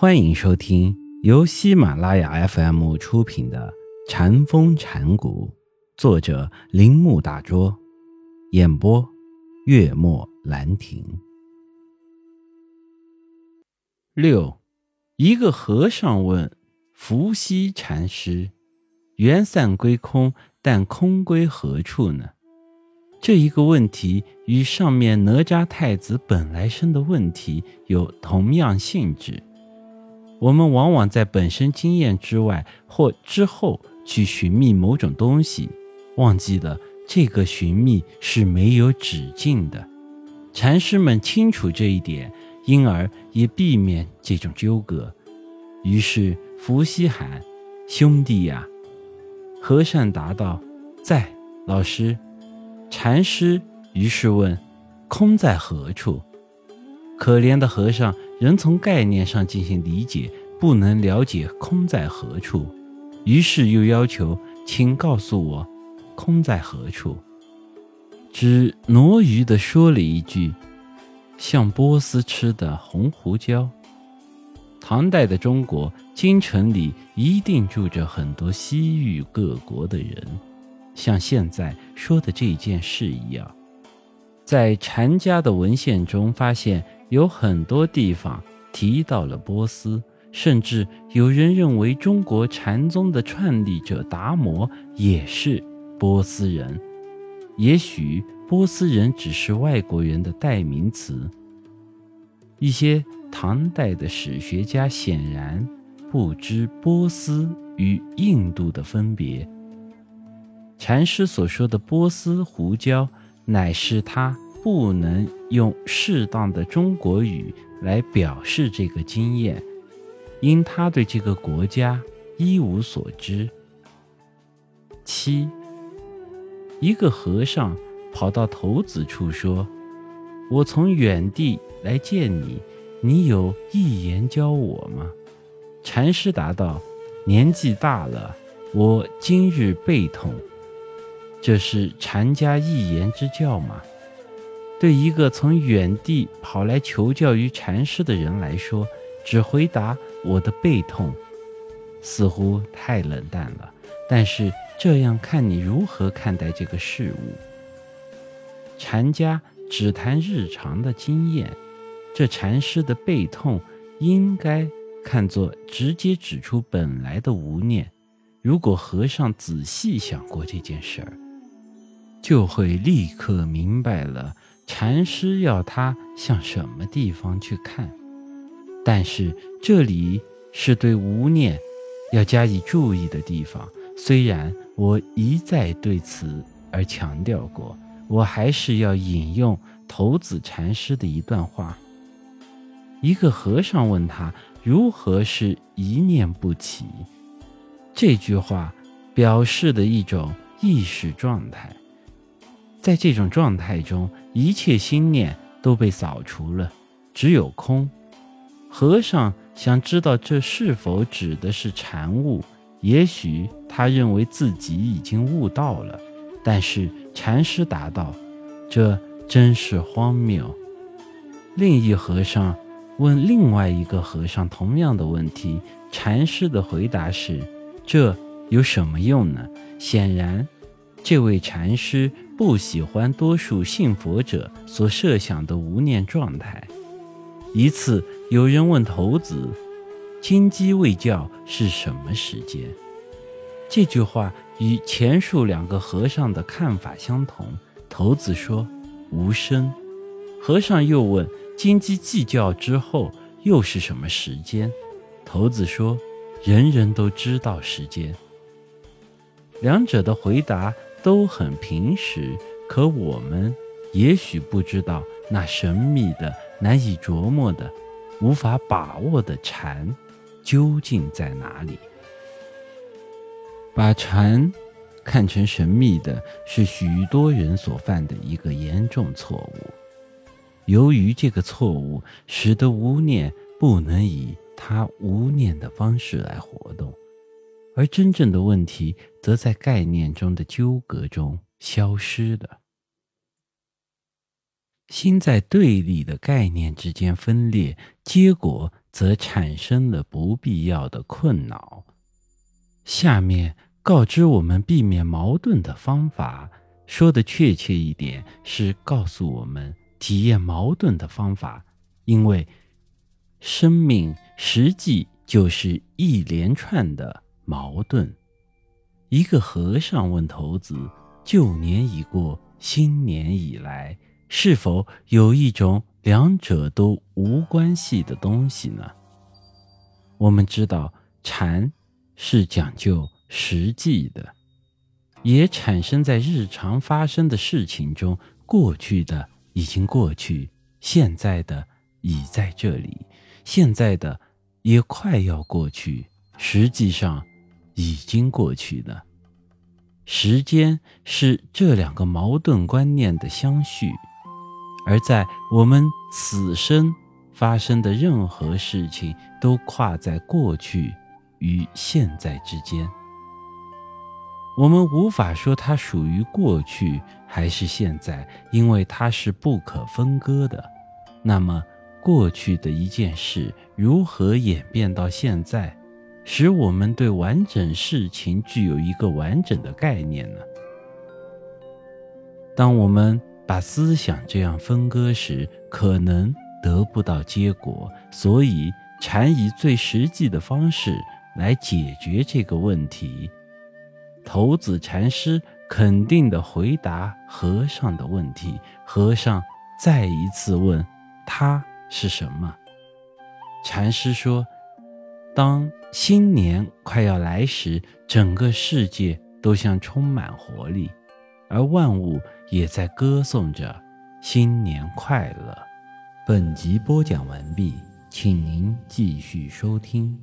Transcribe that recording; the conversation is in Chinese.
欢迎收听由喜马拉雅 FM 出品的《禅风禅谷，作者铃木大拙，演播月末兰亭。六，一个和尚问伏羲禅师：“缘散归空，但空归何处呢？”这一个问题与上面哪吒太子本来生的问题有同样性质。我们往往在本身经验之外或之后去寻觅某种东西，忘记了这个寻觅是没有止境的。禅师们清楚这一点，因而也避免这种纠葛。于是伏羲喊：“兄弟呀！”和尚答道：“在，老师。”禅师于是问：“空在何处？”可怜的和尚仍从概念上进行理解，不能了解空在何处，于是又要求：“请告诉我，空在何处？”只挪余地说了一句：“像波斯吃的红胡椒。”唐代的中国京城里一定住着很多西域各国的人，像现在说的这件事一样，在禅家的文献中发现。有很多地方提到了波斯，甚至有人认为中国禅宗的创立者达摩也是波斯人。也许波斯人只是外国人的代名词。一些唐代的史学家显然不知波斯与印度的分别。禅师所说的波斯胡椒，乃是他。不能用适当的中国语来表示这个经验，因他对这个国家一无所知。七，一个和尚跑到头子处说：“我从远地来见你，你有一言教我吗？”禅师答道：“年纪大了，我今日背痛。”这是禅家一言之教吗？对一个从远地跑来求教于禅师的人来说，只回答我的背痛，似乎太冷淡了。但是这样看你如何看待这个事物？禅家只谈日常的经验，这禅师的背痛应该看作直接指出本来的无念。如果和尚仔细想过这件事儿，就会立刻明白了。禅师要他向什么地方去看？但是这里是对无念要加以注意的地方。虽然我一再对此而强调过，我还是要引用头子禅师的一段话。一个和尚问他如何是一念不起，这句话表示的一种意识状态。在这种状态中，一切心念都被扫除了，只有空。和尚想知道这是否指的是禅悟，也许他认为自己已经悟到了，但是禅师答道：“这真是荒谬。”另一和尚问另外一个和尚同样的问题，禅师的回答是：“这有什么用呢？”显然。这位禅师不喜欢多数信佛者所设想的无念状态。一次，有人问头子：“金鸡未叫是什么时间？”这句话与前述两个和尚的看法相同。头子说：“无声。”和尚又问：“金鸡计叫之后又是什么时间？”头子说：“人人都知道时间。”两者的回答。都很平实，可我们也许不知道那神秘的、难以琢磨的、无法把握的禅究竟在哪里。把禅看成神秘的，是许多人所犯的一个严重错误。由于这个错误，使得无念不能以他无念的方式来活动。而真正的问题，则在概念中的纠葛中消失了。心在对立的概念之间分裂，结果则产生了不必要的困扰。下面告知我们避免矛盾的方法，说的确切一点是告诉我们体验矛盾的方法，因为生命实际就是一连串的矛盾。一个和尚问头子：“旧年已过，新年已来，是否有一种两者都无关系的东西呢？”我们知道，禅是讲究实际的，也产生在日常发生的事情中。过去的已经过去，现在的已在这里，现在的也快要过去，实际上。已经过去了。时间是这两个矛盾观念的相续，而在我们此生发生的任何事情，都跨在过去与现在之间。我们无法说它属于过去还是现在，因为它是不可分割的。那么，过去的一件事如何演变到现在？使我们对完整事情具有一个完整的概念呢？当我们把思想这样分割时，可能得不到结果。所以，禅以最实际的方式来解决这个问题。头子禅师肯定的回答和尚的问题。和尚再一次问：“他是什么？”禅师说。当新年快要来时，整个世界都像充满活力，而万物也在歌颂着新年快乐。本集播讲完毕，请您继续收听。